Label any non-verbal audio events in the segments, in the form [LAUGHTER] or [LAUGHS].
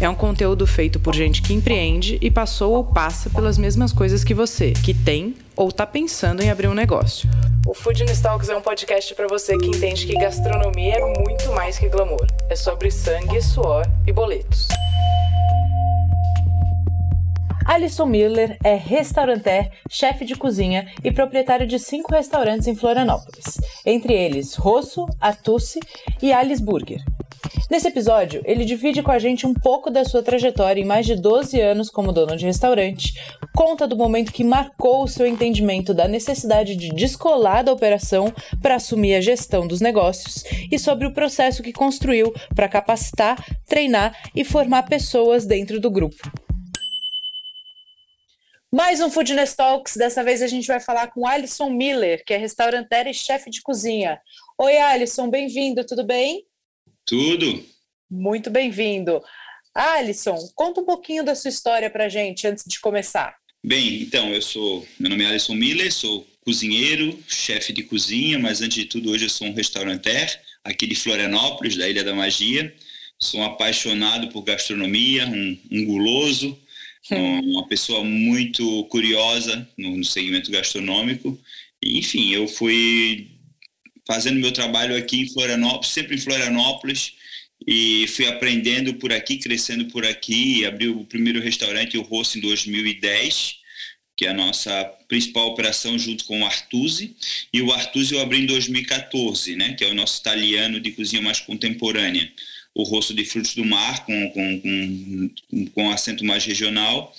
É um conteúdo feito por gente que empreende e passou ou passa pelas mesmas coisas que você, que tem ou está pensando em abrir um negócio. O Food Talks é um podcast para você que entende que gastronomia é muito mais que glamour. É sobre sangue, suor e boletos. Alisson Miller é restauranter, chefe de cozinha e proprietário de cinco restaurantes em Florianópolis, entre eles Rosso, Artusi e Alice Burger. Nesse episódio, ele divide com a gente um pouco da sua trajetória em mais de 12 anos como dono de restaurante, conta do momento que marcou o seu entendimento da necessidade de descolar da operação para assumir a gestão dos negócios e sobre o processo que construiu para capacitar, treinar e formar pessoas dentro do grupo. Mais um Foodness Talks. Dessa vez a gente vai falar com Alisson Miller, que é restauranteiro e chefe de cozinha. Oi, Alisson, bem-vindo, tudo bem? Tudo. Muito bem-vindo. Alisson, conta um pouquinho da sua história para gente antes de começar. Bem, então, eu sou, meu nome é Alisson Miller, sou cozinheiro, chefe de cozinha, mas antes de tudo hoje eu sou um restauranter aqui de Florianópolis, da Ilha da Magia. Sou um apaixonado por gastronomia, um, um guloso, uma pessoa muito curiosa no, no segmento gastronômico. enfim, eu fui fazendo meu trabalho aqui em Florianópolis, sempre em Florianópolis, e fui aprendendo por aqui, crescendo por aqui, abri o primeiro restaurante, o Rosso, em 2010, que é a nossa principal operação junto com o Artusi, e o Artusi eu abri em 2014, né, que é o nosso italiano de cozinha mais contemporânea, o Rosso de Frutos do Mar, com, com, com, com acento mais regional,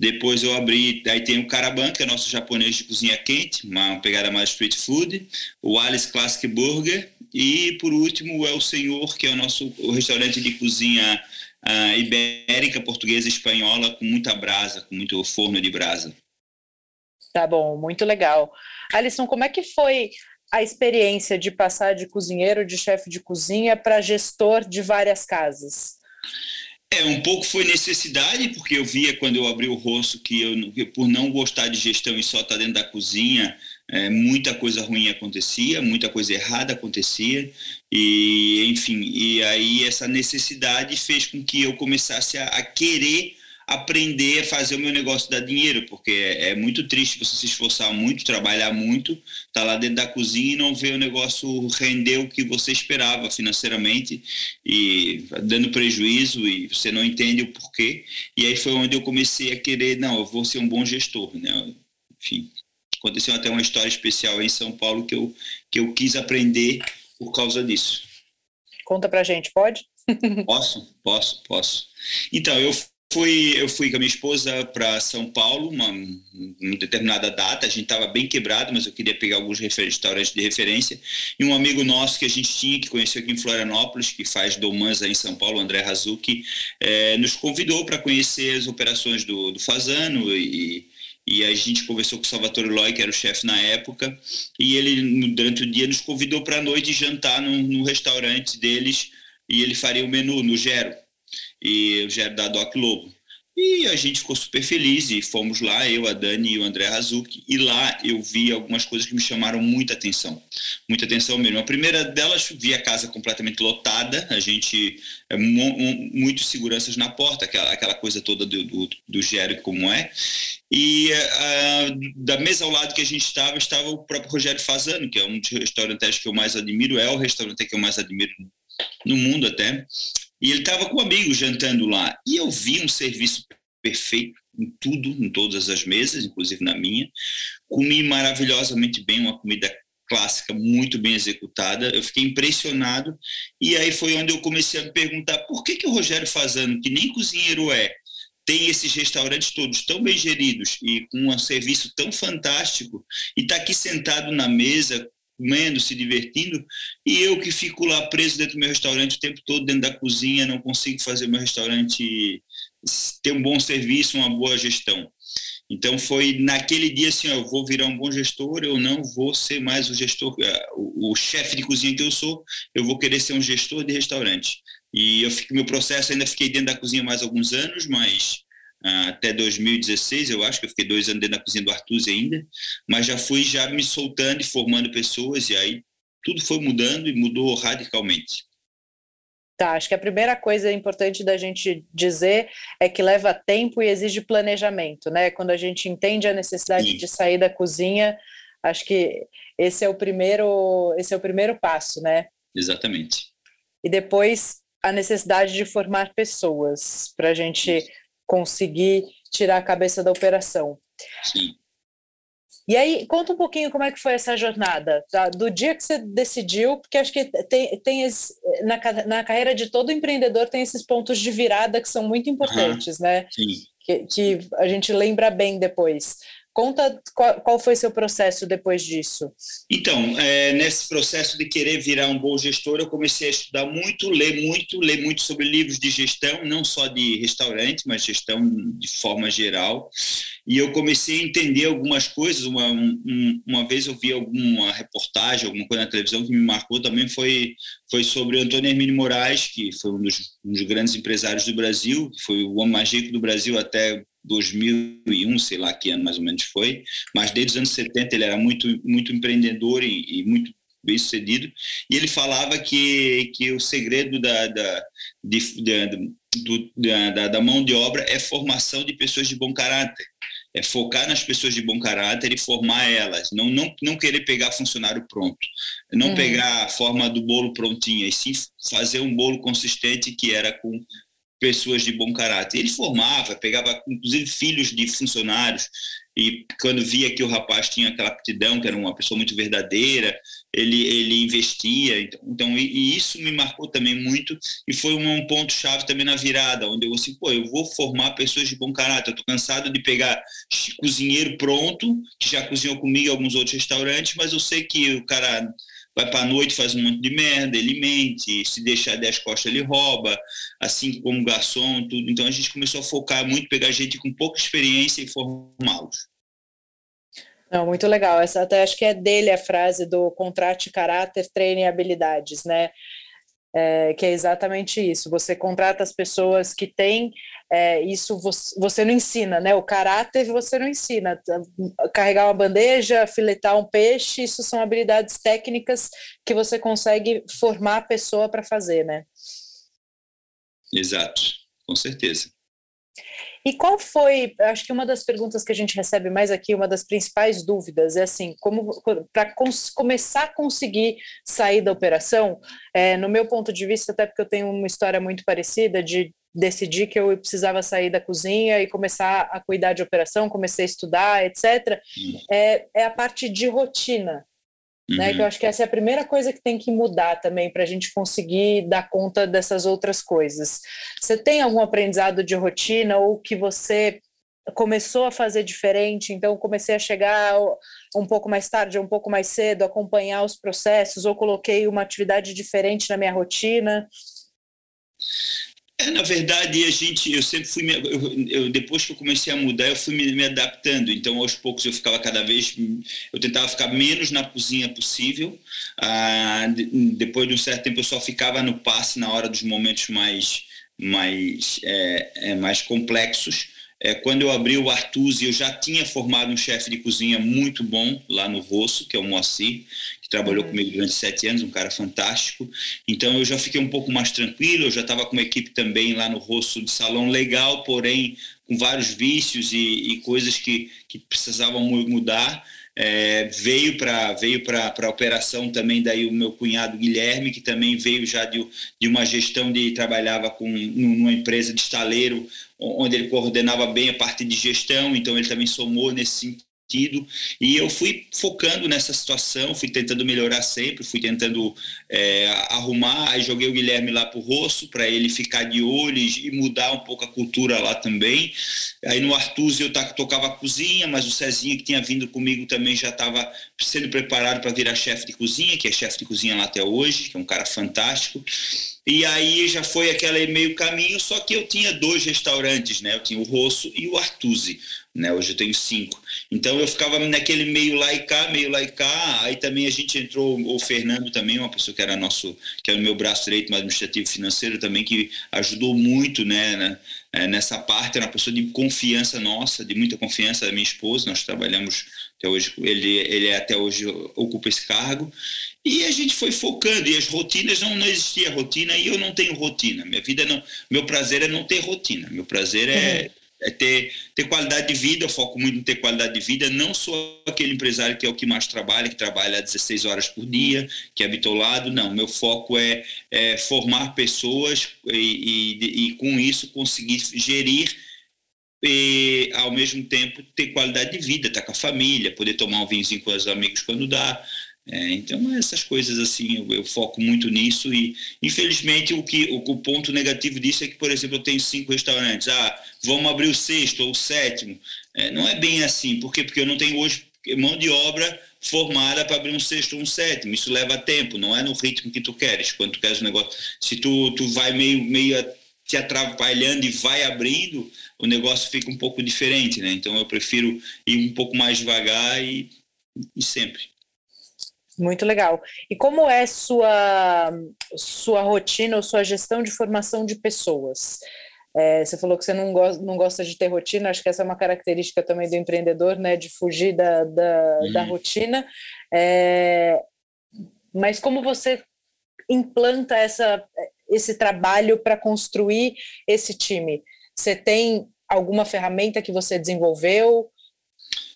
depois eu abri, aí tem o Caraban, que é nosso japonês de cozinha quente, uma pegada mais street food, o Alice Classic Burger e por último é o Senhor, que é o nosso o restaurante de cozinha uh, ibérica, portuguesa e espanhola com muita brasa, com muito forno de brasa. Tá bom, muito legal. Alisson, como é que foi a experiência de passar de cozinheiro, de chefe de cozinha para gestor de várias casas? É, um pouco foi necessidade, porque eu via quando eu abri o rosto que eu, que por não gostar de gestão e só estar dentro da cozinha, é, muita coisa ruim acontecia, muita coisa errada acontecia, e enfim, e aí essa necessidade fez com que eu começasse a, a querer aprender a fazer o meu negócio dar dinheiro, porque é, é, muito triste você se esforçar muito, trabalhar muito, estar tá lá dentro da cozinha e não ver o negócio render o que você esperava financeiramente e dando prejuízo e você não entende o porquê. E aí foi onde eu comecei a querer, não, eu vou ser um bom gestor, né? Enfim, aconteceu até uma história especial em São Paulo que eu, que eu quis aprender por causa disso. Conta pra gente, pode? [LAUGHS] posso, posso, posso. Então, eu Fui, eu fui com a minha esposa para São Paulo, uma, uma, determinada data. A gente estava bem quebrado, mas eu queria pegar alguns restaurantes de referência. E um amigo nosso que a gente tinha, que conheceu aqui em Florianópolis, que faz Domans aí em São Paulo, André Razuki, é, nos convidou para conhecer as operações do, do Fazano e, e a gente conversou com o Salvatore Loi, que era o chefe na época, e ele, durante o dia, nos convidou para a noite jantar no, no restaurante deles e ele faria o menu no Gero e já era da Doc Lobo. E a gente ficou super feliz e fomos lá, eu, a Dani e o André Razuki, e lá eu vi algumas coisas que me chamaram muita atenção, muita atenção mesmo. A primeira delas, vi a casa completamente lotada, a gente, é, muitos seguranças na porta, aquela, aquela coisa toda do, do, do Gério como é, e uh, da mesa ao lado que a gente estava, estava o próprio Rogério Fazano, que é um dos restaurantes que eu mais admiro, é o restaurante que eu mais admiro no mundo até, e ele estava com amigos jantando lá. E eu vi um serviço perfeito em tudo, em todas as mesas, inclusive na minha. Comi maravilhosamente bem, uma comida clássica muito bem executada. Eu fiquei impressionado. E aí foi onde eu comecei a me perguntar por que, que o Rogério Fazano, que nem cozinheiro é, tem esses restaurantes todos tão bem geridos e com um serviço tão fantástico e está aqui sentado na mesa comendo, se divertindo, e eu que fico lá preso dentro do meu restaurante o tempo todo, dentro da cozinha, não consigo fazer meu restaurante ter um bom serviço, uma boa gestão. Então foi naquele dia assim, ó, eu vou virar um bom gestor, eu não vou ser mais o gestor, eh, o, o chefe de cozinha que eu sou, eu vou querer ser um gestor de restaurante. E eu fiquei, meu processo ainda fiquei dentro da cozinha mais alguns anos, mas até 2016 eu acho que eu fiquei dois anos dentro da cozinha do Artuzzi ainda, mas já fui já me soltando e formando pessoas e aí tudo foi mudando e mudou radicalmente. Tá, acho que a primeira coisa importante da gente dizer é que leva tempo e exige planejamento, né? Quando a gente entende a necessidade Sim. de sair da cozinha, acho que esse é o primeiro, esse é o primeiro passo, né? Exatamente. E depois a necessidade de formar pessoas para a gente conseguir tirar a cabeça da operação. Sim. E aí, conta um pouquinho como é que foi essa jornada, tá? do dia que você decidiu, porque acho que tem, tem esse, na, na carreira de todo empreendedor tem esses pontos de virada que são muito importantes, uhum. né? Sim. Que, que a gente lembra bem depois. Conta qual, qual foi seu processo depois disso. Então, é, nesse processo de querer virar um bom gestor, eu comecei a estudar muito, ler muito, ler muito sobre livros de gestão, não só de restaurante, mas gestão de forma geral. E eu comecei a entender algumas coisas. Uma, um, uma vez eu vi alguma reportagem, alguma coisa na televisão que me marcou também foi, foi sobre Antônio Hermínio Moraes, que foi um dos, um dos grandes empresários do Brasil, foi o homem mais rico do Brasil até 2001, sei lá que ano mais ou menos foi, mas desde os anos 70 ele era muito, muito empreendedor e, e muito bem sucedido, e ele falava que, que o segredo da, da, de, da, do, da, da mão de obra é formação de pessoas de bom caráter, é focar nas pessoas de bom caráter e formar elas, não, não, não querer pegar funcionário pronto, não uhum. pegar a forma do bolo prontinha, e sim fazer um bolo consistente que era com pessoas de bom caráter. Ele formava, pegava inclusive filhos de funcionários e quando via que o rapaz tinha aquela aptidão, que era uma pessoa muito verdadeira, ele, ele investia. Então, então e, e isso me marcou também muito e foi um, um ponto chave também na virada, onde eu assim, pô, eu vou formar pessoas de bom caráter. Eu tô cansado de pegar cozinheiro pronto, que já cozinhou comigo em alguns outros restaurantes, mas eu sei que o cara vai para a noite, faz um monte de merda, ele mente, se deixar 10 costas ele rouba, assim como garçom, tudo. Então a gente começou a focar muito, pegar gente com pouca experiência e formá-los. Não, muito legal. Essa até acho que é dele a frase do contrate caráter, treine habilidades, né? É, que é exatamente isso. Você contrata as pessoas que têm é, isso, você, você, não ensina, né? O caráter você não ensina. Carregar uma bandeja, filetar um peixe, isso são habilidades técnicas que você consegue formar a pessoa para fazer, né? Exato, com certeza. E qual foi, acho que uma das perguntas que a gente recebe mais aqui, uma das principais dúvidas é assim, como para começar a conseguir sair da operação, é, no meu ponto de vista, até porque eu tenho uma história muito parecida de decidir que eu precisava sair da cozinha e começar a cuidar de operação, comecei a estudar, etc. É, é a parte de rotina. Né, uhum. que eu acho que essa é a primeira coisa que tem que mudar também para a gente conseguir dar conta dessas outras coisas. Você tem algum aprendizado de rotina ou que você começou a fazer diferente, então comecei a chegar um pouco mais tarde, um pouco mais cedo, acompanhar os processos, ou coloquei uma atividade diferente na minha rotina? É, na verdade, a gente, eu sempre fui, eu, eu, depois que eu comecei a mudar, eu fui me, me, adaptando. Então, aos poucos, eu ficava cada vez, eu tentava ficar menos na cozinha possível. Ah, de, depois de um certo tempo, eu só ficava no passe na hora dos momentos mais, mais, é, é, mais complexos. É, quando eu abri o Artusi, eu já tinha formado um chefe de cozinha muito bom lá no Rosso, que é o Moacir, que trabalhou comigo durante sete anos, um cara fantástico. Então eu já fiquei um pouco mais tranquilo, eu já estava com uma equipe também lá no Rosso de salão legal, porém com vários vícios e, e coisas que, que precisavam mudar. É, veio para veio para a operação também daí o meu cunhado Guilherme que também veio já de, de uma gestão de trabalhava com numa empresa de estaleiro onde ele coordenava bem a parte de gestão então ele também somou nesse sentido. E eu fui focando nessa situação, fui tentando melhorar sempre, fui tentando é, arrumar. Aí joguei o Guilherme lá para o rosto, para ele ficar de olho e mudar um pouco a cultura lá também. Aí no Artuzzi eu tocava a cozinha, mas o Cezinha que tinha vindo comigo também já estava sendo preparado para virar chefe de cozinha, que é chefe de cozinha lá até hoje, que é um cara fantástico. E aí já foi aquele meio caminho, só que eu tinha dois restaurantes, né? Eu tinha o Rosso e o Artusi. né? Hoje eu tenho cinco. Então eu ficava naquele meio lá e cá, meio lá e cá. Aí também a gente entrou, o Fernando também, uma pessoa que era nosso, que era o meu braço direito, mais administrativo financeiro também, que ajudou muito, né, né é, nessa parte. Era uma pessoa de confiança nossa, de muita confiança da minha esposa. Nós trabalhamos até hoje, ele, ele até hoje ocupa esse cargo. E a gente foi focando, e as rotinas, não, não existia rotina, e eu não tenho rotina. Minha vida não. Meu prazer é não ter rotina. Meu prazer é. Uhum é ter, ter qualidade de vida, eu foco muito em ter qualidade de vida, não sou aquele empresário que é o que mais trabalha, que trabalha 16 horas por dia, que é bitolado, não, meu foco é, é formar pessoas e, e, e, com isso conseguir gerir e ao mesmo tempo ter qualidade de vida, estar tá com a família, poder tomar um vinhozinho com os amigos quando dá, é, então, essas coisas assim, eu, eu, foco muito nisso e, infelizmente, o, que, o, o, ponto negativo disso é que, por exemplo, eu tenho cinco restaurantes, ah, vamos abrir o sexto ou o sétimo. É, não é bem assim, por quê? Porque eu não tenho hoje mão de obra formada para abrir um sexto ou um sétimo. Isso leva tempo, não é no ritmo que tu queres. Quando tu queres um negócio, se tu, tu vai meio, meio te atrapalhando e vai abrindo, o negócio fica um pouco diferente, né? Então eu prefiro ir um pouco mais devagar e, e sempre. Muito legal. E como é sua sua rotina ou sua gestão de formação de pessoas? É, você falou que você não gosta, não gosta de ter rotina, acho que essa é uma característica também do empreendedor, né, de fugir da, da, uhum. da rotina. É, mas como você implanta essa, esse trabalho para construir esse time? Você tem alguma ferramenta que você desenvolveu?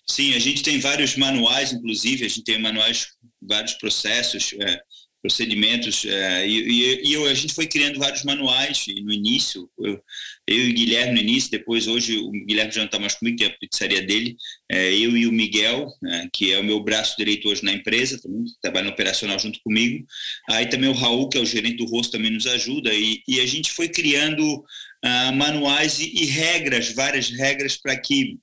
Sim, a gente tem vários manuais, inclusive, a gente tem manuais, vários processos, é, procedimentos, é, e, e, a gente foi criando vários manuais no início, eu, eu e o Guilherme no início, depois hoje o Guilherme já não está mais comigo, tem a pizzaria dele, é, eu e o Miguel, né, que é o meu braço direito hoje na empresa, também trabalha no operacional junto comigo, aí também o Raul, que é o gerente do rosto, também nos ajuda, e, e a gente foi criando uh, manuais e, e regras, várias regras para que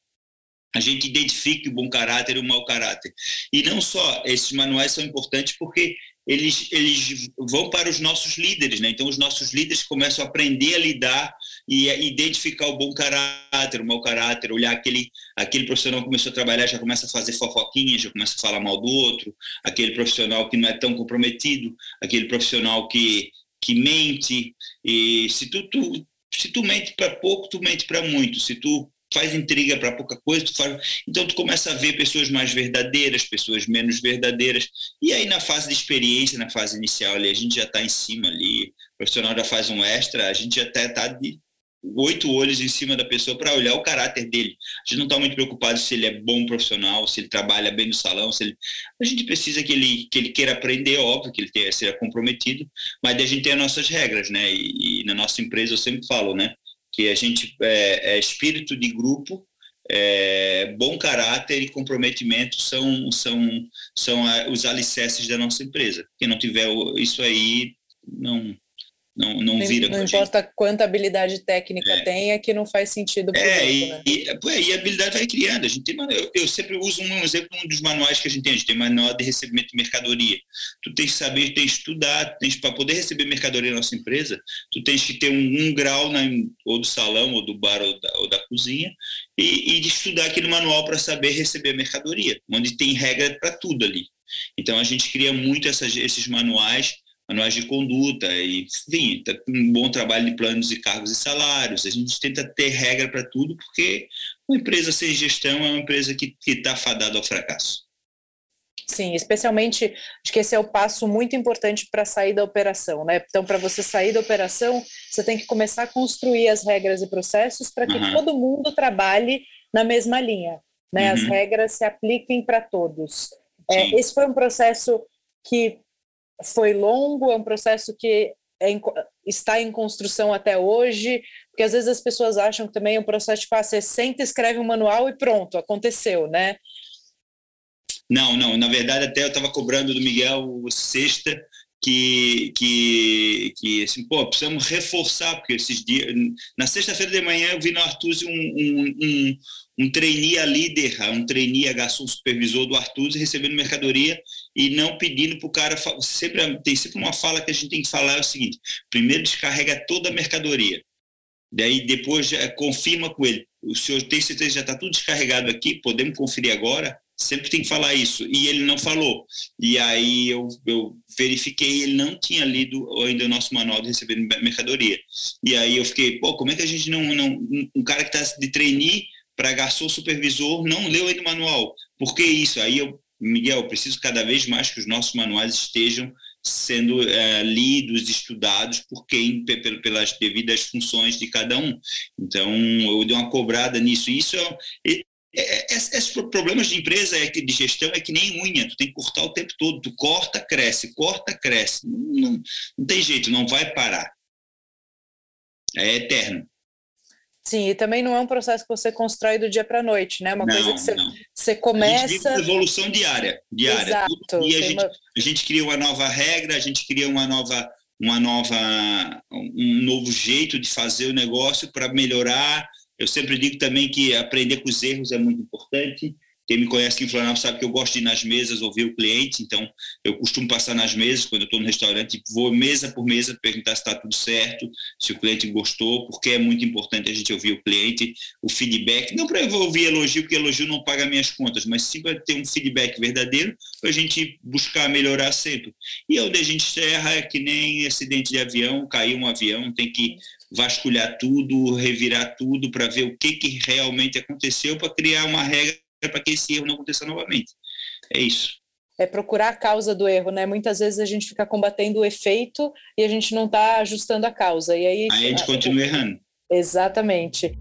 a gente identifique o bom caráter e o mau caráter. E não só, esses manuais são importantes porque eles, eles vão para os nossos líderes, né? Então, os nossos líderes começam a aprender a lidar e a identificar o bom caráter, o mau caráter, olhar aquele, aquele profissional que começou a trabalhar, já começa a fazer fofoquinha, já começa a falar mal do outro, aquele profissional que não é tão comprometido, aquele profissional que, que mente. E se tu, tu se tu mente para pouco, tu mente para muito. Se tu faz intriga para pouca coisa, tu faz... então tu começa a ver pessoas mais verdadeiras, pessoas menos verdadeiras, e aí na fase de experiência, na fase inicial ali, a gente já está em cima ali, o profissional já faz um extra, a gente até está de oito olhos em cima da pessoa para olhar o caráter dele. A gente não está muito preocupado se ele é bom profissional, se ele trabalha bem no salão, se ele... a gente precisa que ele, que ele queira aprender, óbvio, que ele tenha, seja comprometido, mas a gente tem as nossas regras, né? E, e na nossa empresa eu sempre falo, né? Que a gente é, é espírito de grupo, é, bom caráter e comprometimento são, são, são os alicerces da nossa empresa. Quem não tiver isso aí, não, não, não vira Não importa gente. quanta habilidade técnica é. tenha, que não faz sentido é, e, né? e, e, a habilidade vai criando. A gente tem, eu, eu, sempre uso um exemplo um dos manuais que a gente tem. A gente tem manual de recebimento de mercadoria. Tu tens que saber, tens que estudar, tens para poder receber mercadoria na nossa empresa, tu tens que ter um, um grau na, ou do salão, ou do bar, ou da, ou da cozinha, e, e de estudar aquele manual para saber receber a mercadoria, onde tem regra para tudo ali. Então a gente cria muito essas, esses manuais manuais de conduta, e, enfim, tá um bom trabalho de planos de cargos e salários. A gente tenta ter regra para tudo, porque uma empresa sem gestão é uma empresa que está fadada ao fracasso. Sim, especialmente acho que esse é o passo muito importante para sair da operação, né? Então, para você sair da operação, você tem que começar a construir as regras e processos para que uhum. todo mundo trabalhe na mesma linha, né? Uhum. As regras se apliquem para todos. É, esse foi um processo que foi longo, é um processo que é está em construção até hoje, porque às vezes as pessoas acham que também é um processo tipo, ah, você senta, escreve um manual e pronto, aconteceu, né? Não, não, na verdade até eu estava cobrando do Miguel sexta que, que, que assim, pô, precisamos reforçar, porque esses dias, na sexta-feira de manhã eu vi no Artuz um, um, um, um trainee a líder, um trainee a garçom supervisor do Artuz recebendo mercadoria e não pedindo para o cara, sempre, tem sempre uma fala que a gente tem que falar, é o seguinte, primeiro descarrega toda a mercadoria, Daí depois é, confirma com ele. O senhor tem certeza já está tudo descarregado aqui? Podemos conferir agora? Sempre tem que falar isso. E ele não falou. E aí eu, eu verifiquei, ele não tinha lido ainda o nosso manual de receber mercadoria. E aí eu fiquei, pô, como é que a gente não. não um cara que está de trainee para garçom supervisor não leu ainda o manual? Por que isso? Aí eu, Miguel, preciso cada vez mais que os nossos manuais estejam sendo é, lidos, estudados por quem, pelas devidas funções de cada um. Então, eu dei uma cobrada nisso. Isso é, é, é, esses problemas de empresa, é de gestão, é que nem unha, tu tem que cortar o tempo todo, tu corta, cresce, corta, cresce. Não, não, não tem jeito, não vai parar. É eterno. Sim, e também não é um processo que você constrói do dia para a noite, né? Uma não, coisa que você, você começa. A gente vive evolução diária, diária. Exato. E a gente, uma... a gente cria uma nova regra, a gente cria uma nova, uma nova, um novo jeito de fazer o negócio para melhorar. Eu sempre digo também que aprender com os erros é muito importante. Quem me conhece aqui em Florianópolis sabe que eu gosto de ir nas mesas ouvir o cliente, então eu costumo passar nas mesas quando eu estou no restaurante, vou mesa por mesa perguntar se está tudo certo, se o cliente gostou, porque é muito importante a gente ouvir o cliente, o feedback, não para eu ouvir elogio, porque elogio não paga minhas contas, mas sim para ter um feedback verdadeiro, para a gente buscar melhorar sempre. E onde a gente erra é que nem acidente de avião, caiu um avião, tem que vasculhar tudo, revirar tudo para ver o que, que realmente aconteceu para criar uma regra para que esse erro não aconteça novamente. É isso. É procurar a causa do erro, né? Muitas vezes a gente fica combatendo o efeito e a gente não está ajustando a causa. E aí, aí a gente continua errando. Exatamente.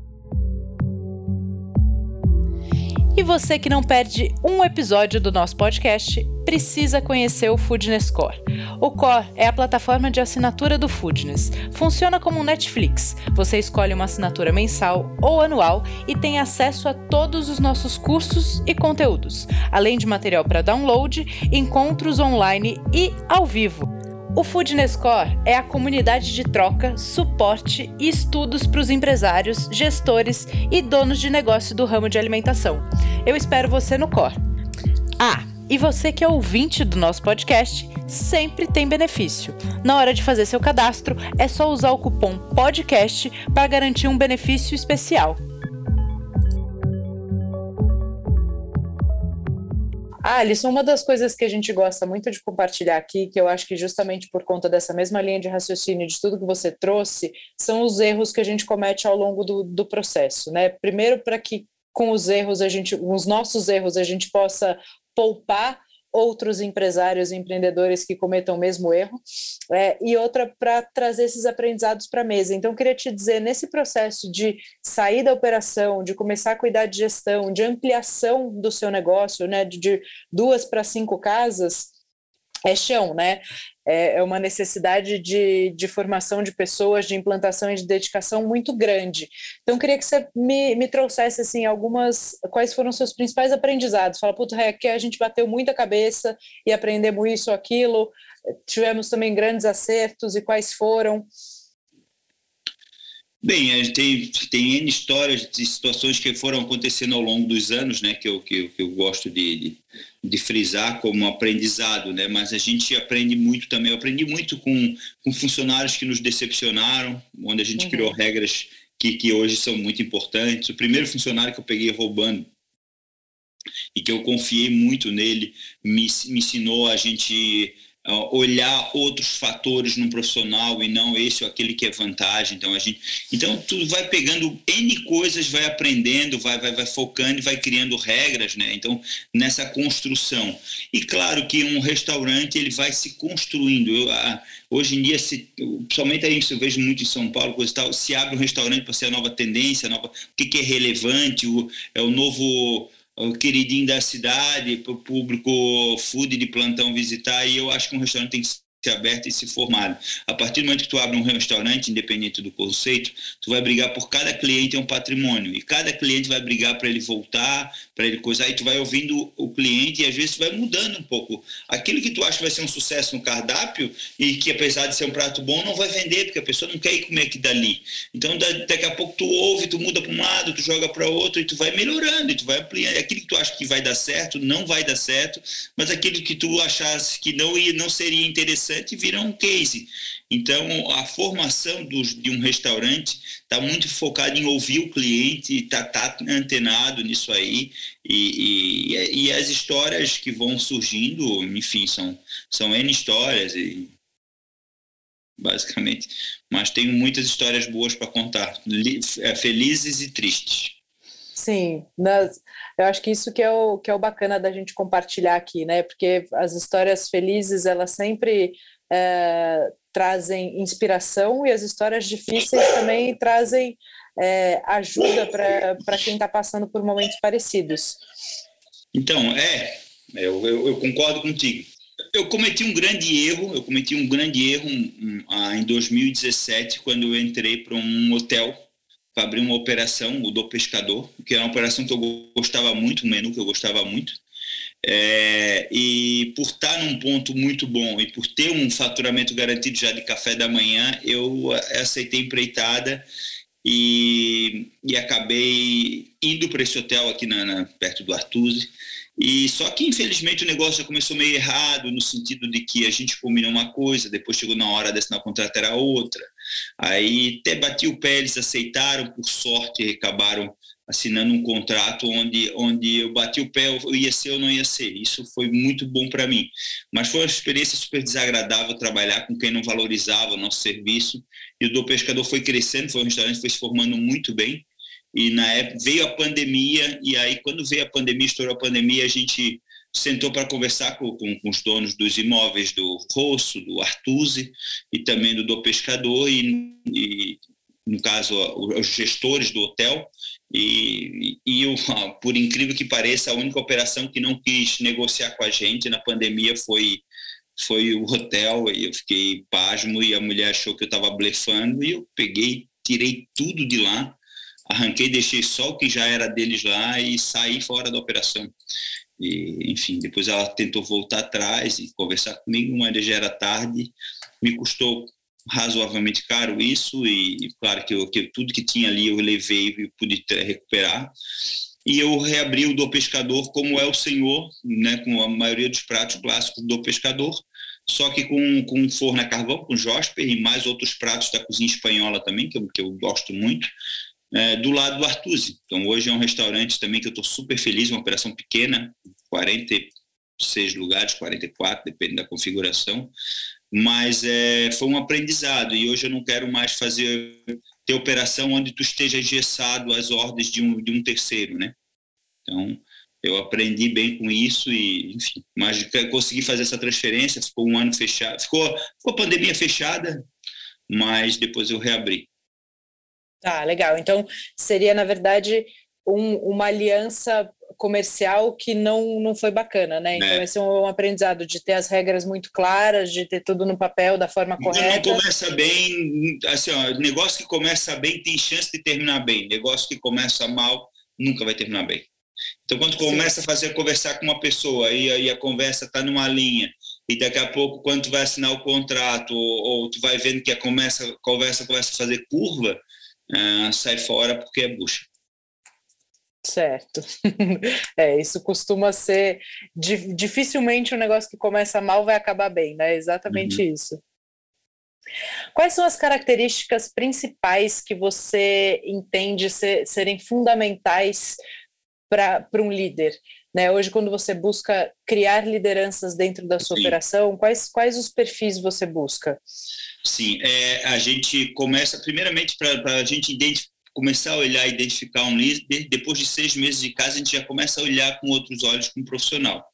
E você que não perde um episódio do nosso podcast, precisa conhecer o Foodness Core. O Core é a plataforma de assinatura do Foodness. Funciona como um Netflix. Você escolhe uma assinatura mensal ou anual e tem acesso a todos os nossos cursos e conteúdos, além de material para download, encontros online e ao vivo. O Foodness Core é a comunidade de troca, suporte e estudos para os empresários, gestores e donos de negócio do ramo de alimentação. Eu espero você no Core. Ah, e você que é ouvinte do nosso podcast, sempre tem benefício. Na hora de fazer seu cadastro, é só usar o cupom PODCAST para garantir um benefício especial. Ah, Alisson, uma das coisas que a gente gosta muito de compartilhar aqui, que eu acho que justamente por conta dessa mesma linha de raciocínio de tudo que você trouxe, são os erros que a gente comete ao longo do, do processo, né? Primeiro, para que com os erros, a gente, os nossos erros, a gente possa poupar outros empresários e empreendedores que cometam o mesmo erro, é, e outra para trazer esses aprendizados para a mesa. Então, queria te dizer, nesse processo de sair da operação, de começar a cuidar de gestão, de ampliação do seu negócio, né, de, de duas para cinco casas, é chão, né? É, é uma necessidade de, de formação de pessoas, de implantação e de dedicação muito grande. Então, queria que você me, me trouxesse, assim, algumas, quais foram os seus principais aprendizados. Fala, puta, aqui a gente bateu muita cabeça e aprendemos isso, aquilo, tivemos também grandes acertos e quais foram? Bem, a gente tem, tem N histórias de situações que foram acontecendo ao longo dos anos, né, que eu, que, que eu gosto de, de, de, frisar como aprendizado, né, mas a gente aprende muito também. Eu aprendi muito com, com funcionários que nos decepcionaram, onde a gente uhum. criou regras que, que hoje são muito importantes. O primeiro funcionário que eu peguei roubando e que eu confiei muito nele me, me ensinou a gente olhar outros fatores no profissional e não esse ou aquele que é vantagem. Então a gente, então tu vai pegando n coisas, vai aprendendo, vai vai vai focando e vai criando regras, né? Então nessa construção. E claro que um restaurante ele vai se construindo. Eu, a, hoje em dia se somente aí eu vejo muito em São Paulo coisa tal, se abre um restaurante para ser a nova tendência, a nova, o que, que é relevante, o, é o novo o queridinho da cidade, para o público food de plantão visitar, e eu acho que um restaurante tem que ser aberto e se formado. A partir do momento que tu abre um restaurante, independente do conceito, tu vai brigar por cada cliente é um patrimônio e cada cliente vai brigar para ele voltar, para ele coisar, aí tu vai ouvindo o cliente e às vezes tu vai mudando um pouco. Aquilo que tu acha que vai ser um sucesso no cardápio e que apesar de ser um prato bom não vai vender porque a pessoa não quer ir comer aqui dali. Então daqui a pouco tu ouve, tu muda para um lado, tu joga para outro e tu vai melhorando, e tu vai ampliando. Aquilo que tu acha que vai dar certo não vai dar certo, mas aquilo que tu achasse que não ia, não seria interessante e vira um case. Então, a formação de um restaurante está muito focada em ouvir o cliente, está tá antenado nisso aí, e, e, e, as histórias que vão surgindo, enfim, são, são N histórias, e, basicamente. Mas tenho muitas histórias boas para contar, é, felizes e tristes. Sim, nas, eu acho que isso que é, o, que é o bacana da gente compartilhar aqui, né? Porque as histórias felizes, elas sempre é, trazem inspiração e as histórias difíceis também trazem é, ajuda para quem está passando por momentos parecidos. Então, é, eu, eu, eu, concordo contigo. Eu cometi um grande erro, eu cometi um grande erro um, um, em 2017, quando eu entrei para um hotel para abrir uma operação, o do pescador, que era uma operação que eu gostava muito, um menu que eu gostava muito. É, e por estar num ponto muito bom e por ter um faturamento garantido já de café da manhã, eu aceitei empreitada e, e acabei indo para esse hotel aqui na, na, perto do Artuzzi e só que infelizmente o negócio já começou meio errado no sentido de que a gente combinou uma coisa, depois chegou na hora de assinar o contrato era outra. Aí até bati o pé, eles aceitaram, por sorte acabaram assinando um contrato onde, onde eu bati o pé, eu ia ser ou não ia ser. Isso foi muito bom para mim. Mas foi uma experiência super desagradável trabalhar com quem não valorizava o nosso serviço. E o do pescador foi crescendo, foi um restaurante foi se formando muito bem e na época veio a pandemia e aí quando veio a pandemia estourou a pandemia a gente sentou para conversar com, com, com, os donos dos imóveis do Rosso, do Artuzzi e também do do Pescador e, e no caso os gestores do hotel e, e eu, [LAUGHS] por incrível que pareça a única operação que não quis negociar com a gente na pandemia foi foi o hotel e eu fiquei pasmo e a mulher achou que eu estava blefando e eu peguei tirei tudo de lá arranquei, deixei só o que já era deles lá e saí fora da operação. E, enfim, depois ela tentou voltar atrás e conversar comigo, mas já era tarde. Me custou razoavelmente caro isso e, claro, que, eu, que tudo que tinha ali eu levei e pude recuperar. E eu reabri o do pescador como é o senhor, né, com a maioria dos pratos clássicos do pescador, só que com, com forno a carvão, com Josper e mais outros pratos da cozinha espanhola também, que eu, que eu gosto muito é, do lado do Artusi. Então, hoje é um restaurante também que eu estou super feliz, uma operação pequena, 46 lugares, 44, depende da configuração, mas é, foi um aprendizado e hoje eu não quero mais fazer ter operação onde tu esteja engessado às ordens de um, de um terceiro, né? Então, eu aprendi bem com isso e, enfim, mas consegui fazer essa transferência, ficou um ano fechado, ficou, ficou a pandemia fechada, mas depois eu reabri. Tá, legal. Então, seria, na verdade, um, uma aliança comercial que não, não foi bacana, né? Então, é. esse é um, aprendizado de ter as regras muito claras, de ter tudo no papel da forma correta. Não começa bem, assim, ó, negócio que começa bem tem chance de terminar bem. Negócio que começa mal nunca vai terminar bem. Então, quando começa Sim. a fazer conversar com uma pessoa e aí a conversa está numa linha e daqui a pouco, quando tu vai assinar o contrato ou, ou tu vai vendo que a conversa, conversa começa a fazer curva, uh, sai fora porque é bucha. Certo. [LAUGHS] É, isso costuma ser. Dificilmente um negócio que começa mal vai acabar bem, né? Exatamente uhum. isso. Quais são as características principais que você entende ser, serem fundamentais para um líder? Né? Hoje, quando você busca criar lideranças dentro da sua Sim. operação, quais, quais os perfis você busca? Sim, é, a gente começa, primeiramente, para a gente começar a olhar e identificar um líder, depois de seis meses de casa, a gente já começa a olhar com outros olhos como profissional.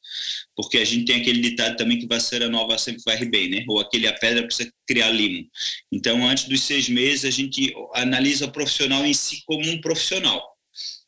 Porque a gente tem aquele ditado também que vai ser a nova sempre vai bem, né? Ou aquele a pedra precisa criar limo. Então, antes dos seis meses, a gente analisa o profissional em si como um profissional.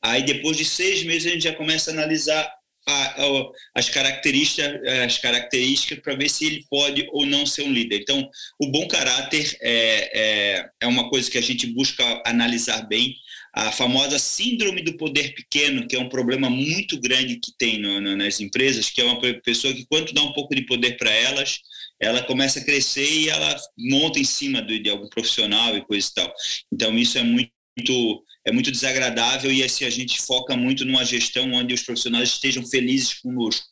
Aí, depois de seis meses, a gente já começa a analisar a, a, as características, as características para ver se ele pode ou não ser um líder. Então, o bom caráter é, é, é uma coisa que a gente busca analisar bem. A famosa síndrome do poder pequeno, que é um problema muito grande que tem no, no, nas empresas, que é uma pessoa que, quando dá um pouco de poder para elas, ela começa a crescer e ela monta em cima de, de algum profissional e coisa e tal. Então, isso é muito é muito desagradável e assim a gente foca muito numa gestão onde os profissionais estejam felizes conosco.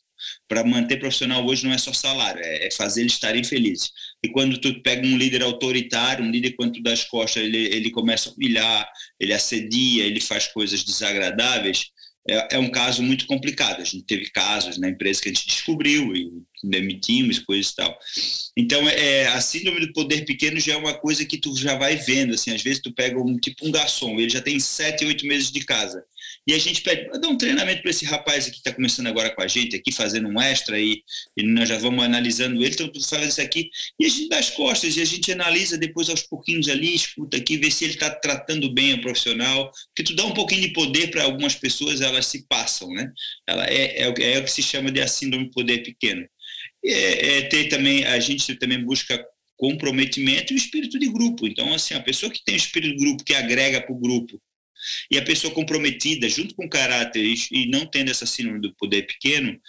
Para manter profissional hoje não é só salário, é, é fazer eles estarem felizes. E quando tu pega um líder autoritário, um líder quando tu dá as costas, ele, ele começa a humilhar, ele assedia, ele faz coisas desagradáveis, é, é, um caso muito complicado. A gente teve casos na empresa que a gente descobriu e demitimos, coisas e tal. Então, é, a síndrome do poder pequeno já é uma coisa que tu já vai vendo, assim, às vezes tu pega um tipo um garçom, ele já tem sete, oito meses de casa, e a gente pede, dá um treinamento para esse rapaz aqui que está começando agora com a gente, aqui fazendo um extra, e, e nós já vamos analisando ele, então tu faz isso aqui, e a gente dá as costas, e a gente analisa depois aos pouquinhos ali, escuta aqui, vê se ele está tratando bem o profissional, porque tu dá um pouquinho de poder para algumas pessoas, elas se passam, né? Ela é, é, é o que se chama de a síndrome poder pequeno. É, é, ter também, a gente também busca comprometimento e espírito de grupo. Então, assim, a pessoa que tem o espírito de grupo, que agrega para o grupo, e a pessoa comprometida, junto com o caráter e não tendo essa síndrome do poder pequeno,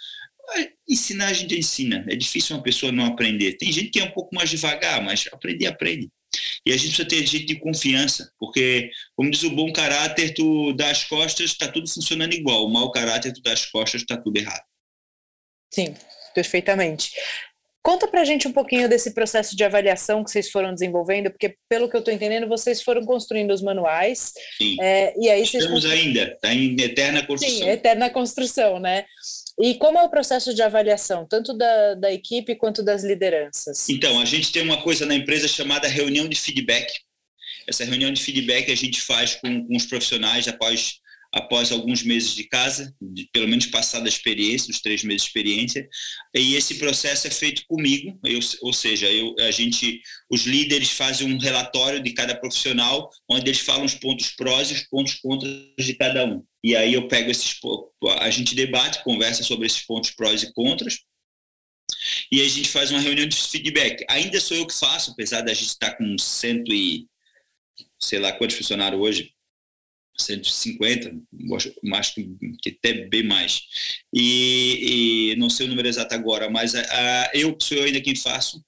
ensinar a gente ensina. É difícil uma pessoa não aprender. Tem gente que é um pouco mais devagar, mas aprender, aprende. E a gente precisa ter gente de confiança, porque, como diz o bom caráter, tu dá as costas, está tudo funcionando igual. O mau caráter, tu dá as costas, está tudo errado. Sim, perfeitamente. Conta pra gente um pouquinho desse processo de avaliação que vocês foram desenvolvendo, porque pelo que eu estou entendendo, vocês foram construindo os manuais. Sim. É, e aí vocês Estamos ainda, está em eterna construção. Sim, eterna construção, né? E como é o processo de avaliação, tanto da, da equipe quanto das lideranças? Então, a gente tem uma coisa na empresa chamada reunião de feedback. Essa reunião de feedback a gente faz com, com os profissionais após após alguns meses de casa, de, pelo menos passada a experiência, os três meses de experiência, e esse processo é feito comigo, eu, ou seja, eu, a gente, os líderes fazem um relatório de cada profissional, onde eles falam os pontos prós e os pontos contras de cada um. E aí eu pego esses, a gente debate, conversa sobre esses pontos prós e contras, e a gente faz uma reunião de feedback. Ainda sou eu que faço, apesar da gente estar com cento e sei lá quantos funcionários hoje, 150, acho que, até bem mais. E, e, não sei o número exato agora, mas a, a, eu sou eu ainda quem faço.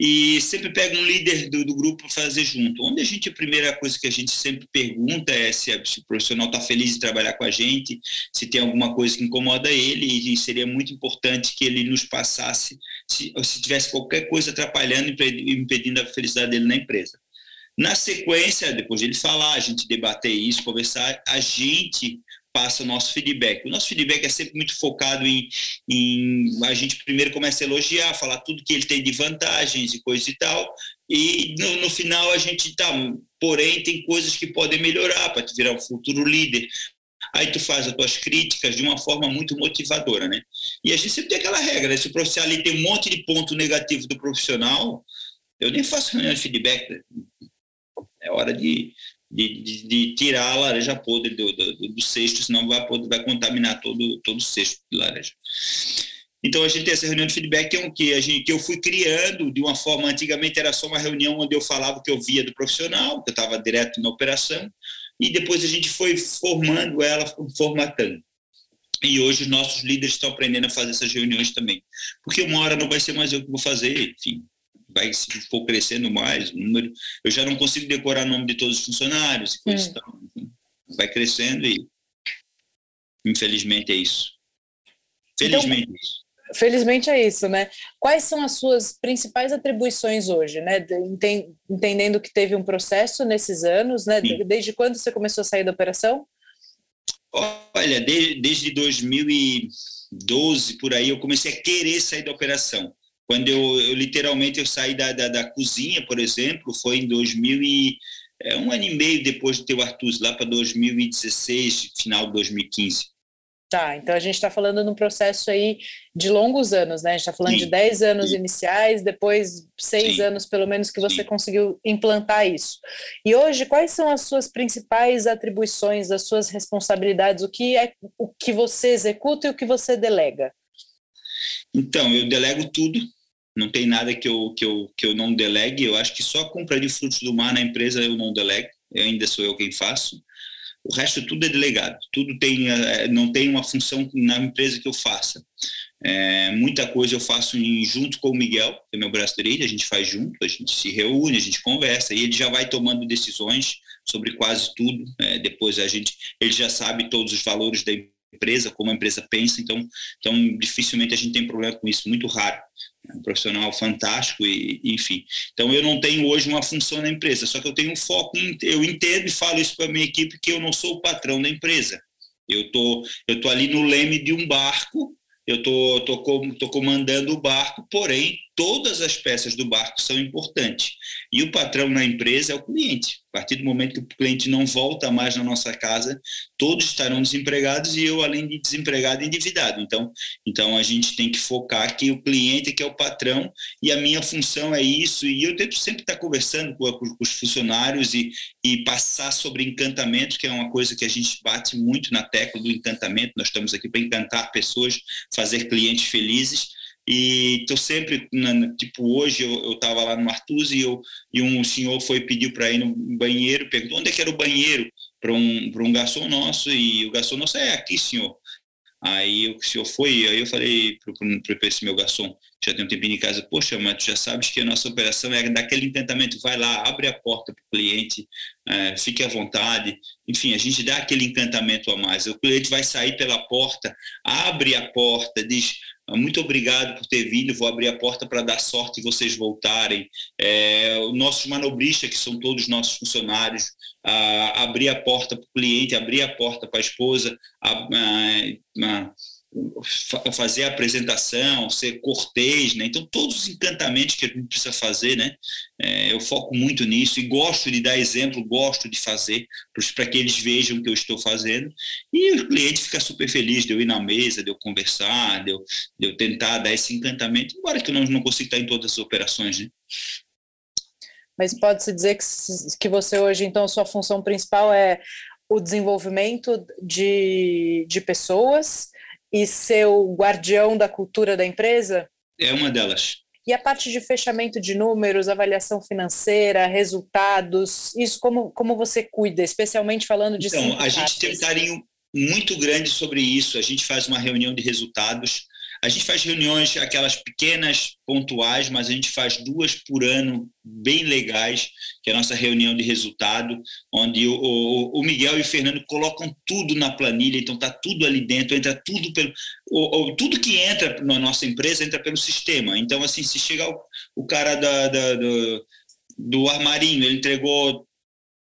E sempre pego um líder do, do grupo para fazer junto. Onde a gente, a primeira coisa que a gente sempre pergunta é se, se o profissional está feliz de trabalhar com a gente, se tem alguma coisa que incomoda ele, e seria muito importante que ele nos passasse se, se tivesse qualquer coisa atrapalhando, impedindo a felicidade dele na empresa. Na sequência, depois de ele falar, a gente debater isso, conversar, a gente passa o nosso feedback. O nosso feedback é sempre muito focado em, em a gente primeiro começa a elogiar, falar tudo que ele tem de vantagens e coisa e tal, e no, no final a gente tá, porém tem coisas que podem melhorar para te virar um futuro líder. Aí tu faz as tuas críticas de uma forma muito motivadora, né? E a gente sempre tem aquela regra, né? se o profissional ali tem um monte de ponto negativo do profissional, eu nem faço reunião de feedback, né? É hora de, de, de, de tirar a laranja podre do, do, do, cesto, senão vai, vai contaminar todo, todo o cesto de laranja. Então a gente tem essa reunião de feedback que, é um, que, a gente, que eu fui criando de uma forma, antigamente era só uma reunião onde eu falava o que eu via do profissional, que eu estava direto na operação, e depois a gente foi formando ela, formatando. E hoje os nossos líderes estão aprendendo a fazer essas reuniões também. Porque uma hora não vai ser mais eu que vou fazer, enfim, vai, se for crescendo mais, o número, eu já não consigo decorar o nome de todos os funcionários e coisa então, vai crescendo e infelizmente é isso. Felizmente então, é isso. Felizmente é isso, né? Quais são as suas principais atribuições hoje, né? Entendendo que teve um processo nesses anos, né? Sim. Desde quando você começou a sair da operação? Olha, desde, desde 2012 por aí eu comecei a querer sair da operação. Quando eu, eu literalmente eu saí da, da, da, cozinha, por exemplo, foi em 2000 e, é, um ano e meio depois de ter o Artus, lá para 2016, final de 2015. Tá, então a gente está falando num processo aí de longos anos, né? A gente está falando sim, de 10 anos sim. iniciais, depois 6 anos pelo menos que você sim. conseguiu implantar isso. E hoje, quais são as suas principais atribuições, as suas responsabilidades, o que é o que você executa e o que você delega? Então, eu delego tudo, não tem nada que eu, que eu, que eu não delegue. Eu acho que só compra de frutos do mar na empresa eu não delego, eu ainda sou eu quem faço. O resto tudo é delegado, tudo tem, é, não tem uma função na empresa que eu faça. É, muita coisa eu faço em, junto com o Miguel, que é meu braço direito, a gente faz junto, a gente se reúne, a gente conversa, e ele já vai tomando decisões sobre quase tudo. É, depois a gente, ele já sabe todos os valores da empresa, como a empresa pensa, então, então dificilmente a gente tem problema com isso, muito raro. Um profissional fantástico e enfim. Então eu não tenho hoje uma função na empresa, só que eu tenho um foco, eu entendo e falo isso para minha equipe que eu não sou o patrão da empresa. Eu tô eu tô ali no leme de um barco, eu tô tô, tô comandando o barco, porém todas as peças do barco são importantes. E o patrão na empresa é o cliente. A partir do momento que o cliente não volta mais na nossa casa, todos estarão desempregados e eu, além de desempregado, endividado. Então, então a gente tem que focar que o cliente que é o patrão e a minha função é isso. E eu tento sempre estar conversando com, com os funcionários e, e passar sobre encantamento, que é uma coisa que a gente bate muito na tecla do encantamento. Nós estamos aqui para encantar pessoas, fazer clientes felizes e estou sempre, tipo, hoje eu estava lá no Martuz e, eu, e um senhor foi pedir para ir no banheiro, perguntou onde é que era o banheiro para um, um garçom nosso, e o garçom nosso é aqui, senhor. Aí o senhor foi, aí eu falei para esse meu garçom, já tem um tempinho em casa, poxa, mas tu já sabes que a nossa operação é daquele encantamento, vai lá, abre a porta para o cliente, é, fique à vontade, enfim, a gente dá aquele encantamento a mais. O cliente vai sair pela porta, abre a porta, diz, muito obrigado por ter vindo. Vou abrir a porta para dar sorte e vocês voltarem. É, nossos manobristas, que são todos nossos funcionários, a, abrir a porta para o cliente, abrir a porta para a esposa, a, a, fazer a apresentação, ser cortês, né? Então, todos os encantamentos que a gente precisa fazer, né? É, eu foco muito nisso e gosto de dar exemplo, gosto de fazer para que eles vejam o que eu estou fazendo. E o cliente fica super feliz de eu ir na mesa, de eu conversar, de eu, de eu tentar dar esse encantamento, embora que eu não, não consiga estar em todas as operações, né? Mas pode-se dizer que, que você hoje, então, sua função principal é o desenvolvimento de, de pessoas, e ser o guardião da cultura da empresa? É uma delas. E a parte de fechamento de números, avaliação financeira, resultados, isso como, como você cuida, especialmente falando de. Então, a gente tem um carinho muito grande sobre isso. A gente faz uma reunião de resultados a gente faz reuniões, aquelas pequenas, pontuais, mas a gente faz duas por ano, bem legais, que é a nossa reunião de resultado, onde o, o, o Miguel e o Fernando colocam tudo na planilha, então está tudo ali dentro, entra tudo pelo. O, tudo que entra na nossa empresa entra pelo sistema. Então, assim, se chegar o, cara da, da, do, do armarinho, ele entregou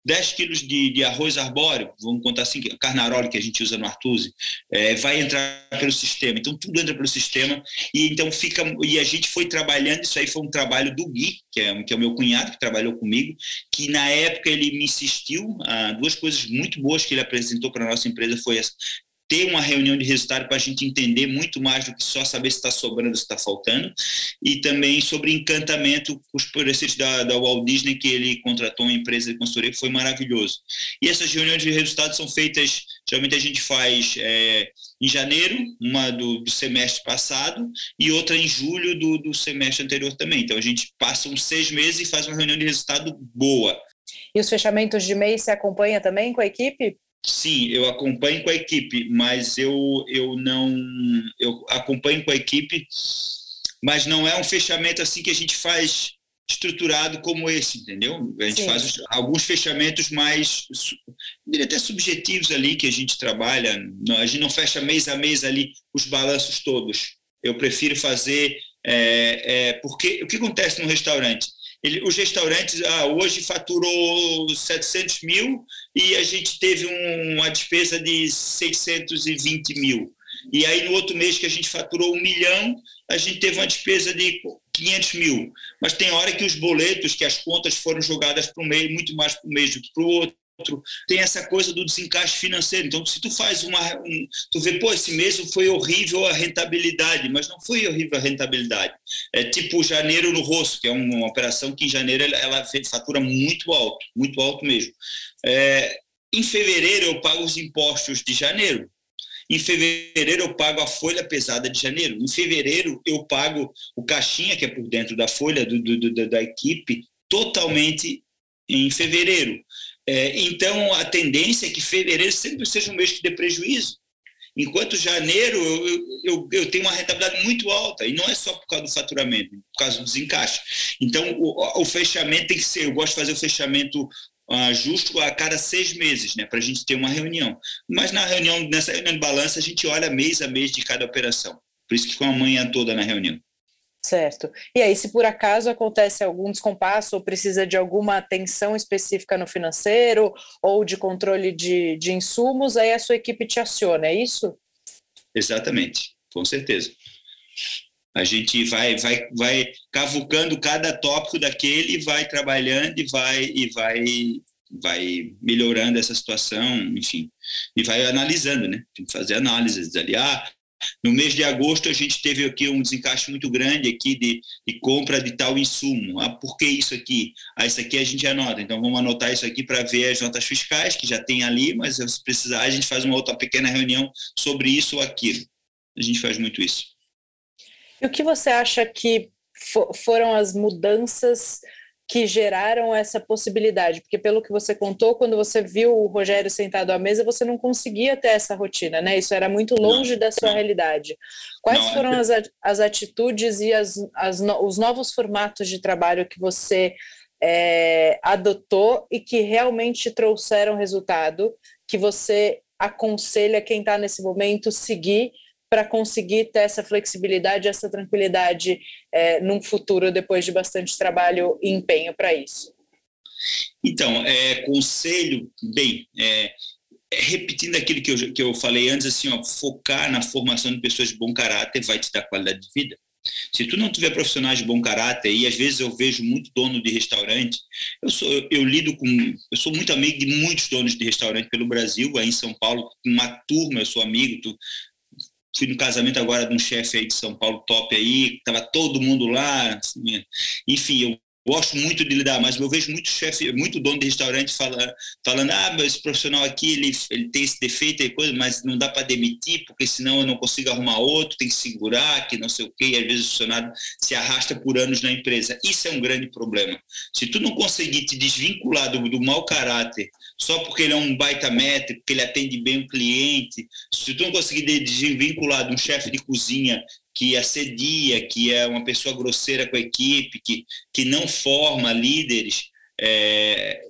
10 quilos de, de, arroz arbóreo, vamos contar assim, carnaroli que a gente usa no Artuse, é, vai entrar pelo sistema. Então, tudo entra pelo sistema e então fica. E a gente foi trabalhando, isso aí foi um trabalho do Gui, que é, que é o meu cunhado, que trabalhou comigo, que na época ele me insistiu. Ah, duas coisas muito boas que ele apresentou para a nossa empresa foi essa ter uma reunião de resultado para a gente entender muito mais do que só saber se está sobrando, se está faltando, e também sobre encantamento, os preceitos da, da Walt Disney, que ele contratou uma empresa de consultoria, que foi maravilhoso. E essas reuniões de resultados são feitas, geralmente a gente faz é, em janeiro, uma do, do, semestre passado, e outra em julho do, do semestre anterior também. Então a gente passa uns seis meses e faz uma reunião de resultado boa. E os fechamentos de mês você acompanha também com a equipe? Sim, eu acompanho com a equipe, mas eu, eu não. Eu acompanho com a equipe, mas não é um fechamento assim que a gente faz estruturado como esse, entendeu? A gente Sim. faz alguns fechamentos mais, diria até subjetivos ali que a gente trabalha. A gente não fecha mês a mês ali os balanços todos. Eu prefiro fazer. É, é, porque o que acontece no restaurante? Ele, os restaurantes, ah, hoje faturou 700 mil e a gente teve um, uma despesa de 620 mil. E aí, no outro mês que a gente faturou um milhão, a gente teve uma despesa de 500 mil. Mas tem hora que os boletos, que as contas foram jogadas para o mês, muito mais para o mês do que para o outro outro, tem essa coisa do desencaixe financeiro. Então, se tu faz uma. Um, tu vê, pô, esse mês foi horrível a rentabilidade, mas não foi horrível a rentabilidade. É tipo janeiro no rosto, que é uma operação que em janeiro ela, ela fatura muito alto, muito alto mesmo. É, em fevereiro eu pago os impostos de janeiro. Em fevereiro eu pago a folha pesada de janeiro. Em fevereiro eu pago o caixinha, que é por dentro da folha do, do, do da equipe, totalmente em fevereiro. É, então, a tendência é que fevereiro sempre seja um mês que dê prejuízo. Enquanto janeiro eu, eu, eu, tenho uma rentabilidade muito alta, e não é só por causa do faturamento, por causa do desencaixe. Então, o, o fechamento tem que ser, eu gosto de fazer o fechamento uh, justo a cada seis meses, né, para a gente ter uma reunião. Mas na reunião, nessa reunião de balança, a gente olha mês a mês de cada operação. Por isso que com a manhã toda na reunião. Certo. E aí, se por acaso acontece algum descompasso ou precisa de alguma atenção específica no financeiro ou de controle de, de insumos, aí a sua equipe te aciona, é isso? Exatamente, com certeza. A gente vai, vai, vai cavucando cada tópico daquele, vai trabalhando e vai, e vai, vai melhorando essa situação, enfim, e vai analisando, né? Tem que fazer análises ali. Ah, no mês de agosto, a gente teve aqui um desencaixe muito grande aqui de, de compra de tal insumo. Ah, por que isso aqui? Ah, isso aqui a gente anota. Então, vamos anotar isso aqui para ver as notas fiscais, que já tem ali, mas se precisar, a gente faz uma outra pequena reunião sobre isso ou aquilo. A gente faz muito isso. E o que você acha que foram as mudanças que geraram essa possibilidade? Porque pelo que você contou, quando você viu o Rogério sentado à mesa, você não conseguia ter essa rotina, né? Isso era muito longe não, da sua não. realidade. Quais não, é foram as, as atitudes e as, as, os novos formatos de trabalho que você é, adotou e que realmente trouxeram resultado, que você aconselha quem está nesse momento seguir para conseguir ter essa flexibilidade, essa tranquilidade é, num futuro depois de bastante trabalho e empenho para isso? Então, é, conselho, bem, é, é, repetindo aquilo que eu, que eu falei antes, assim, ó, focar na formação de pessoas de bom caráter vai te dar qualidade de vida. Se tu não tiver profissionais de bom caráter, e às vezes eu vejo muito dono de restaurante, eu sou eu, eu, lido com, eu sou muito amigo de muitos donos de restaurante pelo Brasil, aí em São Paulo, uma turma, eu sou amigo, tu, fui no casamento agora de um chefe aí de São Paulo top aí, tava todo mundo lá, assim, enfim, eu gosto muito de lidar, mas eu vejo muito chefe, muito dono de restaurante fala, falando, ah, mas esse profissional aqui, ele, ele tem esse defeito e coisa, mas não dá para demitir, porque senão eu não consigo arrumar outro, tem que segurar, que não sei o quê, e às vezes o funcionário se arrasta por anos na empresa. Isso é um grande problema. Se tu não conseguir te desvincular do, do mau caráter, só porque ele é um baita métrico, porque ele atende bem o cliente, se tu não conseguir desvincular de um chefe de cozinha que assedia, que é uma pessoa grosseira com a equipe, que, que não forma líderes, é,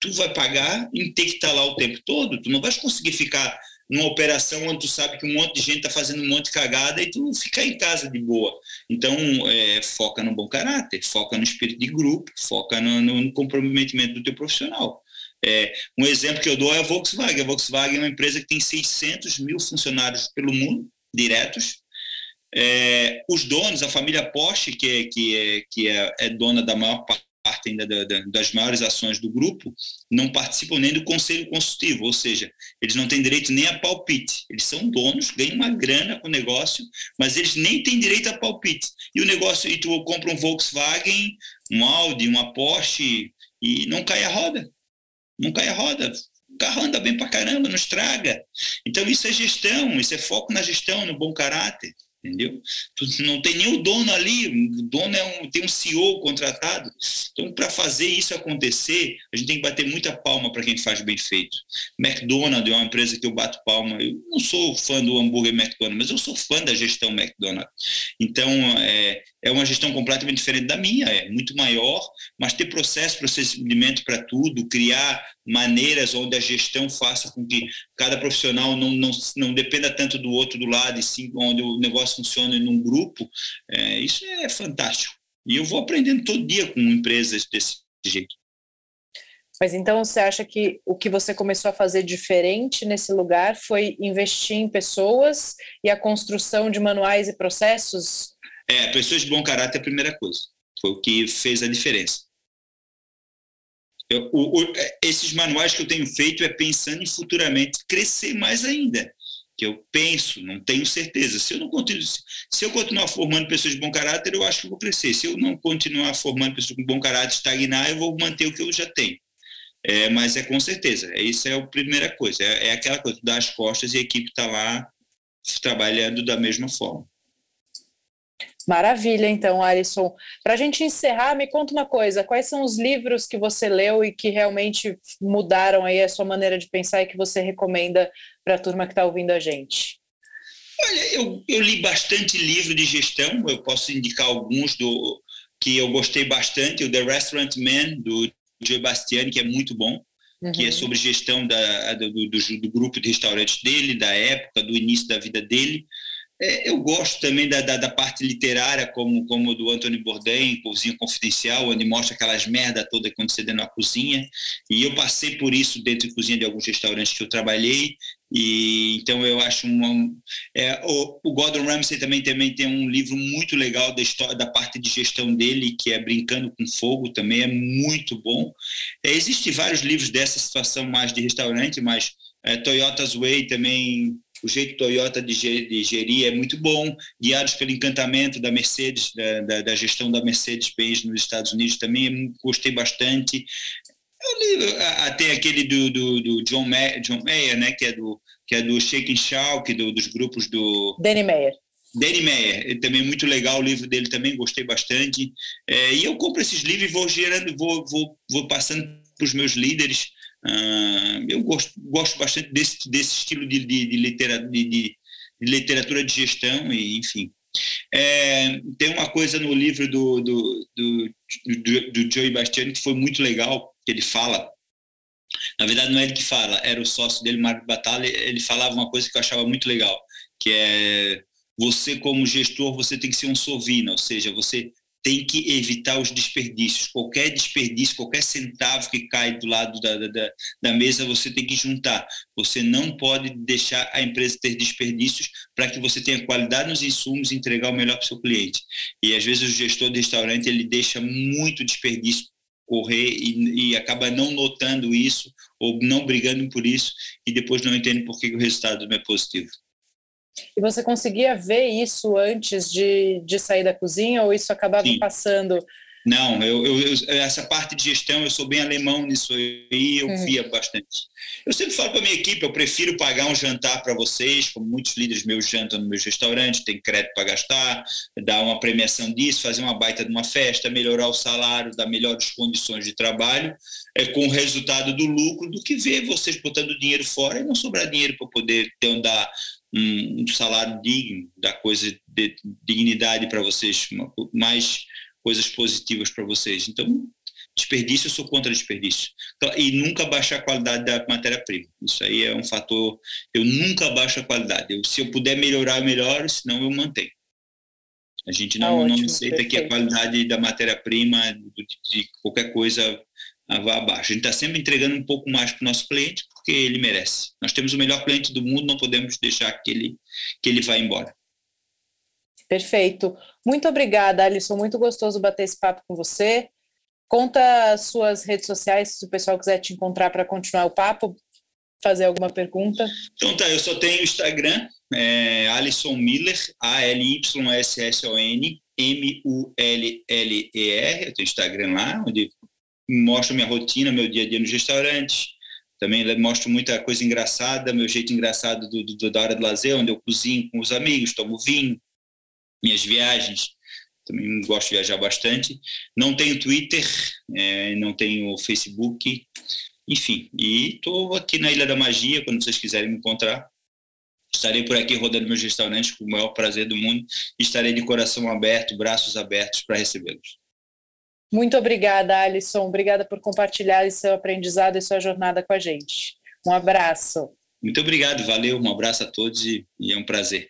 tu vai pagar em ter que estar lá o tempo todo. Tu não vais conseguir ficar numa operação onde tu sabe que um monte de gente está fazendo um monte de cagada e tu fica em casa de boa. Então, é, foca no bom caráter, foca no espírito de grupo, foca no, no comprometimento do teu profissional. É, um exemplo que eu dou é a Volkswagen. A Volkswagen é uma empresa que tem 600 mil funcionários pelo mundo, diretos, é, os donos, a família Porsche, que, é, que, é, que é, é dona da maior parte ainda da, da, das maiores ações do grupo, não participam nem do conselho consultivo, ou seja, eles não têm direito nem a palpite. Eles são donos, ganham uma grana com o negócio, mas eles nem têm direito a palpite. E o negócio, e tu compra um Volkswagen, um Audi, uma Porsche, e não cai a roda. Não cai a roda. O carro anda bem pra caramba, não estraga. Então isso é gestão, isso é foco na gestão, no bom caráter entendeu? Não tem nem o dono ali, o dono é um, tem um CEO contratado. Então, para fazer isso acontecer, a gente tem que bater muita palma para quem faz bem feito. McDonald's é uma empresa que eu bato palma. Eu não sou fã do hambúrguer McDonald's, mas eu sou fã da gestão McDonald's. Então, é, é uma gestão completamente diferente da minha, é muito maior, mas ter processo, procedimento para tudo, criar maneiras onde a gestão faça com que cada profissional não, não, não dependa tanto do outro do lado, e sim onde o negócio funcione num grupo, é, isso é fantástico. E eu vou aprendendo todo dia com empresas desse jeito. Mas então você acha que o que você começou a fazer diferente nesse lugar foi investir em pessoas e a construção de manuais e processos? É, pessoas de bom caráter é a primeira coisa. Foi o que fez a diferença. Eu, o, o, é, esses manuais que eu tenho feito é pensando em futuramente crescer mais ainda. Que eu penso, não tenho certeza. Se eu não continuo, se eu continuar formando pessoas de bom caráter, eu acho que vou crescer. Se eu não continuar formando pessoas com bom caráter, estagnar, eu vou manter o que eu já tenho. É, mas é com certeza. Isso é a primeira coisa. É, é aquela coisa, dar as costas e a equipe está lá trabalhando da mesma forma. Maravilha, então, Alisson. Para a gente encerrar, me conta uma coisa: quais são os livros que você leu e que realmente mudaram aí a sua maneira de pensar e que você recomenda para a turma que está ouvindo a gente? Olha, eu, eu, li bastante livro de gestão, eu posso indicar alguns do que eu gostei bastante, o The Restaurant Man, do Joe Bastiani, que é muito bom, uhum. que é uhum. sobre gestão da, do, do, do grupo de restaurantes dele, da época, do início da vida dele. É, eu gosto também da, da, da, parte literária, como, como do Anthony Bourdain, Cozinha Confidencial, onde mostra aquelas merda toda acontecendo na cozinha. E eu passei por isso dentro de cozinha de alguns restaurantes que eu trabalhei. E então eu acho uma, é, o, o, Gordon Ramsay também, também tem um livro muito legal da história da parte de gestão dele, que é Brincando com Fogo, também é muito bom. É, Existem vários livros dessa situação mais de restaurante, mas é, Toyota's Way também o jeito Toyota de gerir é muito bom, guiados pelo encantamento da Mercedes, da, da, da gestão da Mercedes-Benz nos Estados Unidos também, gostei bastante. Até aquele do, do, do John, Mayer, John Mayer, né, que é do, que é do Shake and Shout, do, dos grupos do... Danny Meyer. Danny Meyer, também muito legal o livro dele também, gostei bastante. É, e eu compro esses livros e vou gerando, vou, vou, vou passando para os meus líderes, Uh, eu gosto, gosto bastante desse, desse estilo de, de, de, literatura, de, de, literatura de gestão, e enfim. É, tem uma coisa no livro do, do, do, do, do Joey Bastiani que foi muito legal, que ele fala. Na verdade, não é ele que fala, era o sócio dele, Marco Batalha. Ele falava uma coisa que eu achava muito legal, que é você, como gestor, você tem que ser um sovina, ou seja, você tem que evitar os desperdícios. Qualquer desperdício, qualquer centavo que cai do lado da, da, da, mesa, você tem que juntar. Você não pode deixar a empresa ter desperdícios para que você tenha qualidade nos insumos e entregar o melhor para o seu cliente. E às vezes o gestor de restaurante ele deixa muito desperdício correr e, e acaba não notando isso ou não brigando por isso e depois não entende por que o resultado não é positivo. E você conseguia ver isso antes de, de sair da cozinha ou isso acabava Sim. passando? Não, eu, eu, eu, essa parte de gestão, eu sou bem alemão nisso aí, eu uhum. via bastante. Eu sempre falo para minha equipe, eu prefiro pagar um jantar para vocês, como muitos líderes meus jantam no meus restaurantes, tem crédito para gastar, dar uma premiação disso, fazer uma baita de uma festa, melhorar o salário, dar melhores condições de trabalho, é, com o resultado do lucro, do que ver vocês botando dinheiro fora e não sobrar dinheiro para poder ter um, dar um, um salário digno, dar coisa de dignidade para vocês, uma, mais coisas positivas para vocês. Então, desperdício, eu sou contra desperdício. E nunca baixar a qualidade da matéria-prima. Isso aí é um fator. Eu nunca baixo a qualidade. Eu, se eu puder melhorar, eu melhoro, senão eu mantenho. A gente não, ah, ótimo, não aceita perfeito. que a qualidade da matéria-prima, de, de, qualquer coisa, vá abaixo. A gente está sempre entregando um pouco mais para o nosso cliente, porque ele merece. Nós temos o melhor cliente do mundo, não podemos deixar que ele, que ele vá embora. Perfeito. Muito obrigada, Alisson. Muito gostoso bater esse papo com você. Conta suas redes sociais, se o pessoal quiser te encontrar para continuar o papo, fazer alguma pergunta. Então tá, eu só tenho o Instagram, é Alisson Miller, A-L-Y-S-S-O-N, M-U-L-L-E-R. Eu tenho Instagram lá, onde mostro minha rotina, meu dia a dia nos restaurantes, também mostro muita coisa engraçada, meu jeito engraçado do, do, da hora do lazer, onde eu cozinho com os amigos, tomo vinho, minhas viagens. Também gosto de viajar bastante. Não tenho Twitter, é, não tenho Facebook, enfim. E estou aqui na Ilha da Magia, quando vocês quiserem me encontrar. Estarei por aqui rodando meus restaurantes com o maior prazer do mundo. Estarei de coração aberto, braços abertos para recebê-los. Muito obrigada, Alisson. Obrigada por compartilhar seu aprendizado e sua jornada com a gente. Um abraço. Muito obrigado, valeu, um abraço a todos e, e é um prazer.